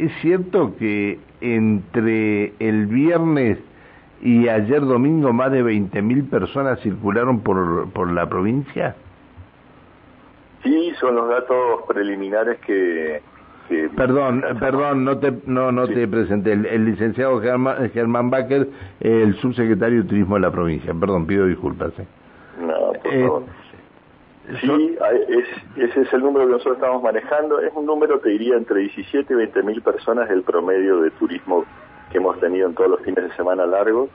¿es cierto que entre el viernes y ayer domingo más de 20.000 personas circularon por, por la provincia? Sí, son los datos preliminares que... perdón, perdón, no te, no, no te presenté. El, licenciado Germán, Germán Bacher, el subsecretario de Turismo de la provincia. Perdón, pido disculpas. ¿eh? No, por eh, Sí, ese es el número que nosotros estamos manejando. Es un número, te diría, entre 17 y 20 mil personas el promedio de turismo que hemos tenido en todos los fines de semana largos.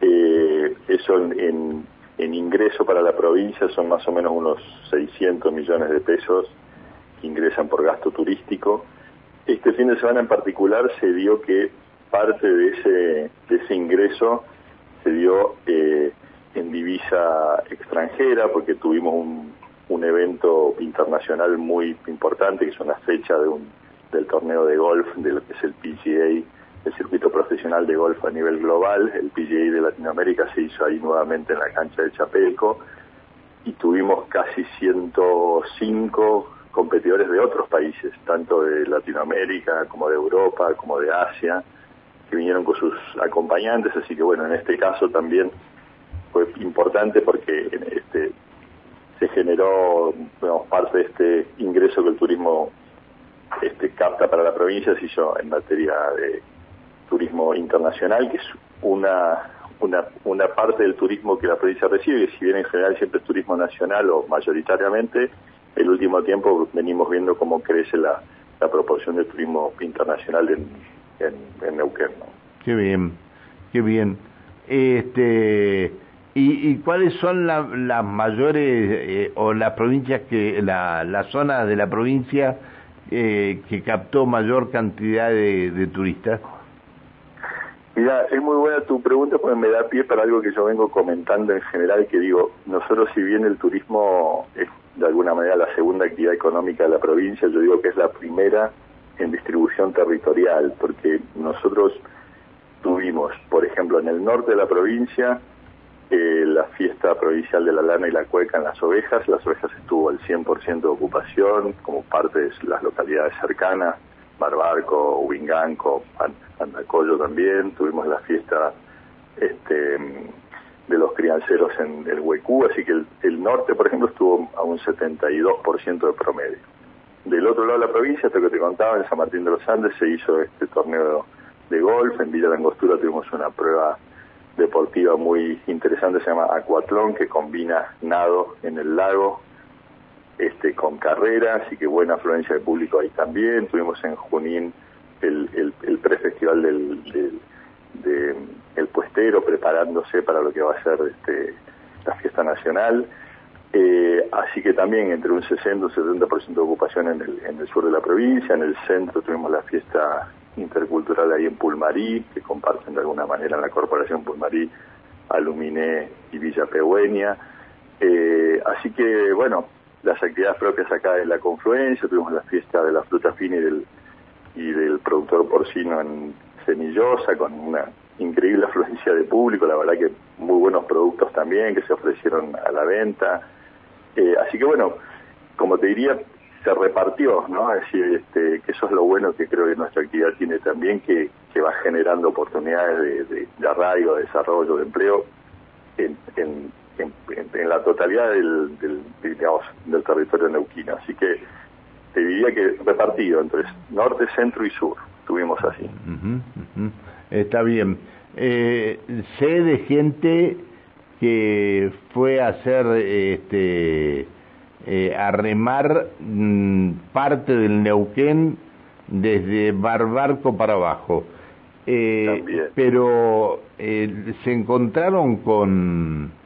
Eh, eso en, en, ingreso para la provincia son más o menos unos 600 millones de pesos que ingresan por gasto turístico. Este fin de semana en particular se dio que parte de ese, de ese ingreso se dio eh, en divisa extranjera porque tuvimos un, un evento internacional muy importante que es una fecha de un, del torneo de golf de lo que es el PGA el circuito profesional de golf a nivel global, el PGA de Latinoamérica se hizo ahí nuevamente en la cancha de Chapelco y tuvimos casi 105 competidores de otros países, tanto de Latinoamérica como de Europa, como de Asia, que vinieron con sus acompañantes, así que bueno, en este caso también fue importante porque este se generó digamos, parte de este ingreso que el turismo este capta para la provincia se hizo en materia de turismo internacional, que es una, una, una parte del turismo que la provincia recibe, si bien en general siempre es turismo nacional o mayoritariamente, el último tiempo venimos viendo cómo crece la, la proporción de turismo internacional en, en, Neuquén. Qué bien, qué bien. Este, ¿y, cuáles son las mayores eh, o las provincias que, la, la zona de la provincia eh, que captó mayor cantidad de turistas? Mira, es muy buena tu pregunta porque me da pie para algo que yo vengo comentando en general, que digo, nosotros si bien el turismo es de alguna manera la segunda actividad económica de la provincia, yo digo que es la primera en distribución territorial, porque nosotros tuvimos, por ejemplo, en el norte de la provincia, eh, la fiesta provincial de la lana y la cueca en las ovejas, las ovejas estuvo al 100% de ocupación como parte de las localidades cercanas, Barbarco, Huinganco, Andacollo también, tuvimos la fiesta este, de los crianceros en el Huecú, así que el, norte, por ejemplo, estuvo a un 72% de promedio. Del otro lado de la provincia, esto que te contaba, en San Martín de los Andes se hizo este torneo de golf, en Villa de Angostura tuvimos una prueba deportiva muy interesante, se llama Acuatlón, que combina nado en el lago este, con carreras, así que buena afluencia de público ahí también. Tuvimos en Junín el, el, prefestival del, del el puestero preparándose para lo que va a ser este, la fiesta nacional. Eh, así que también entre un 60 y un 70% de ocupación en el, en el sur de la provincia, en el centro tuvimos la fiesta intercultural ahí en Pulmarí, que comparten de alguna manera en la corporación Pulmarí, Aluminé y Villa Pehueña. Eh, así que bueno, las actividades propias acá de la confluencia, tuvimos la fiesta de la fruta fina y del, y del productor porcino en Semillosa, con una increíble afluencia de público, la verdad que muy buenos productos también que se ofrecieron a la venta. Eh, así que bueno, como te diría, se repartió, ¿no? Es decir, este, que eso es lo bueno que creo que nuestra actividad tiene también, que, que va generando oportunidades de, de, arraigo, de desarrollo, de empleo en, en, en, la totalidad del, del, digamos, del territorio neuquino. Así que te diría que repartido entre norte, centro y sur, tuvimos así. Está bien. Eh, sé de gente que fue a hacer, este, eh, a remar mm, parte del Neuquén desde Barbarco para abajo. Eh, pero eh, se encontraron con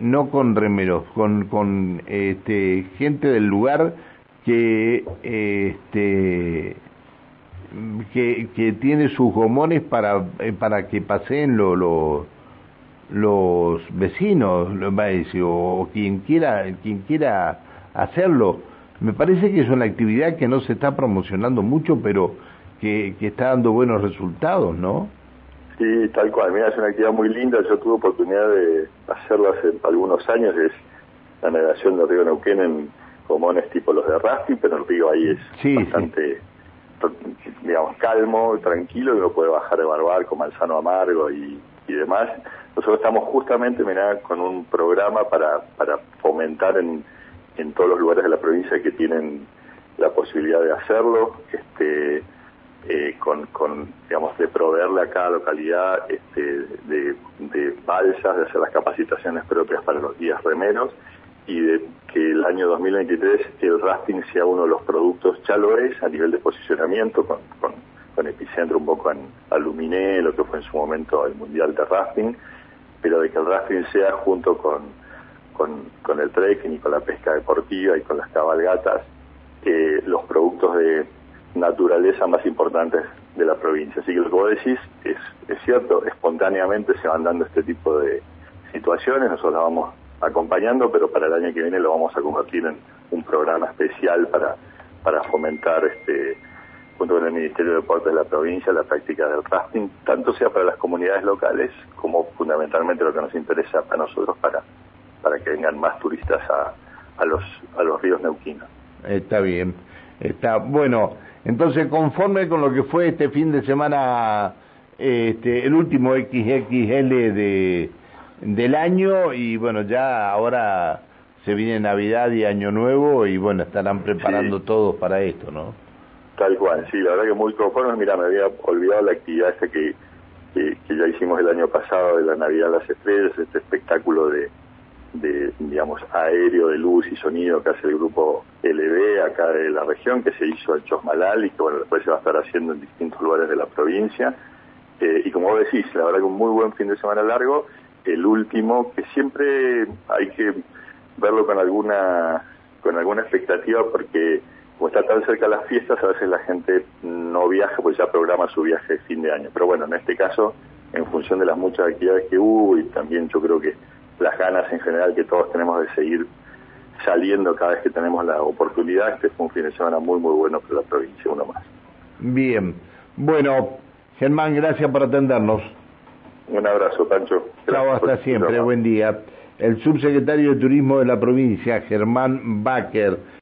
no con remeros, con, con este, gente del lugar que, este, que, que tiene sus gomones para, para que paseen lo, los vecinos, o, o quien quiera, quien quiera hacerlo. Me parece que es una actividad que no se está promocionando mucho, pero que, que está dando buenos resultados, ¿no? Sí, tal cual. Mira, es una actividad muy linda. Yo tuve oportunidad de hacerlo hace algunos años. Es la navegación del río Neuquén en comones tipo los de Rafting, pero el río ahí es bastante digamos, calmo, tranquilo, y uno puede bajar de barbar con manzano amargo y, y demás. Nosotros estamos justamente, mirá, con un programa para, para fomentar en, en todos los lugares de la provincia que tienen la posibilidad de hacerlo, este, eh, con, con, digamos, de proveerle a cada localidad este, de, de balsas, de hacer las capacitaciones propias para los días remeros y de que el año 2023 el rafting sea uno de los productos, ya lo es, a nivel de posicionamiento, con, con, con epicentro un poco en Aluminé, lo que fue en su momento el Mundial de Rafting, pero de que el rafting sea junto con, con, el trekking y con la pesca deportiva y con las cabalgatas, eh, los productos de naturaleza más importantes de la provincia. Así que lo que decís es, es cierto, espontáneamente se van dando este tipo de situaciones, nosotros la vamos acompañando, pero para el año que viene lo vamos a convertir en un programa especial para, para fomentar este junto con el Ministerio de Deportes de la provincia la práctica del rafting, tanto sea para las comunidades locales como fundamentalmente lo que nos interesa para nosotros para, para que vengan más turistas a, a los a los ríos neuquinos. Está bien. Está bueno. Entonces, conforme con lo que fue este fin de semana, este, el último XXL de, del año, y bueno, ya ahora se viene Navidad y Año Nuevo, y bueno, estarán preparando Sí. todos para esto, ¿no? Tal cual, sí, la verdad que muy conforme. Mira, me había olvidado la actividad esta que, que, que ya hicimos el año pasado de la Navidad de las Estrellas, este espectáculo de, de, digamos, aéreo de luz y sonido que hace el grupo LB acá de la región, que se hizo en Chosmalal y que bueno, después se va a estar haciendo en distintos lugares de la provincia. Eh, y como vos decís, la verdad que un muy buen fin de semana largo, el último, que siempre hay que verlo con alguna, con alguna expectativa porque como está tan cerca las fiestas, a veces la gente no viaja, pues ya programa su viaje de fin de año. Pero bueno, en este caso, en función de las muchas actividades que hubo y también yo creo que las ganas en general que todos tenemos de seguir saliendo cada vez que tenemos la oportunidad, este fue un fin de semana muy, muy bueno para la provincia, uno más. Bien. Bueno, Germán, gracias por atendernos. Un abrazo, Pancho. Chao, hasta siempre. Buen día. El subsecretario de Turismo de la provincia, Germán Baker.